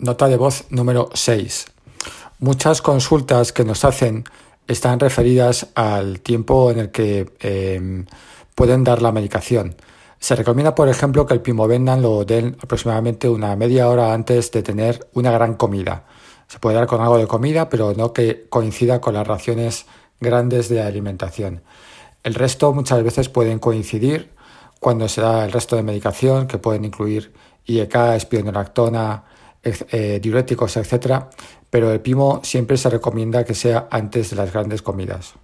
Nota de voz número 6. Muchas consultas que nos hacen están referidas al tiempo en el que em, pueden dar la medicación. Se recomienda, por ejemplo, que el pimovendan lo den aproximadamente una media hora antes de tener una gran comida. Se puede dar con algo de comida, pero no que coincida con las raciones grandes de alimentación. El resto muchas veces pueden coincidir cuando se da el resto de medicación, que pueden incluir IEK, espionolactona, eh, diuréticos, etc. Pero el pimo siempre se recomienda que sea antes de las grandes comidas.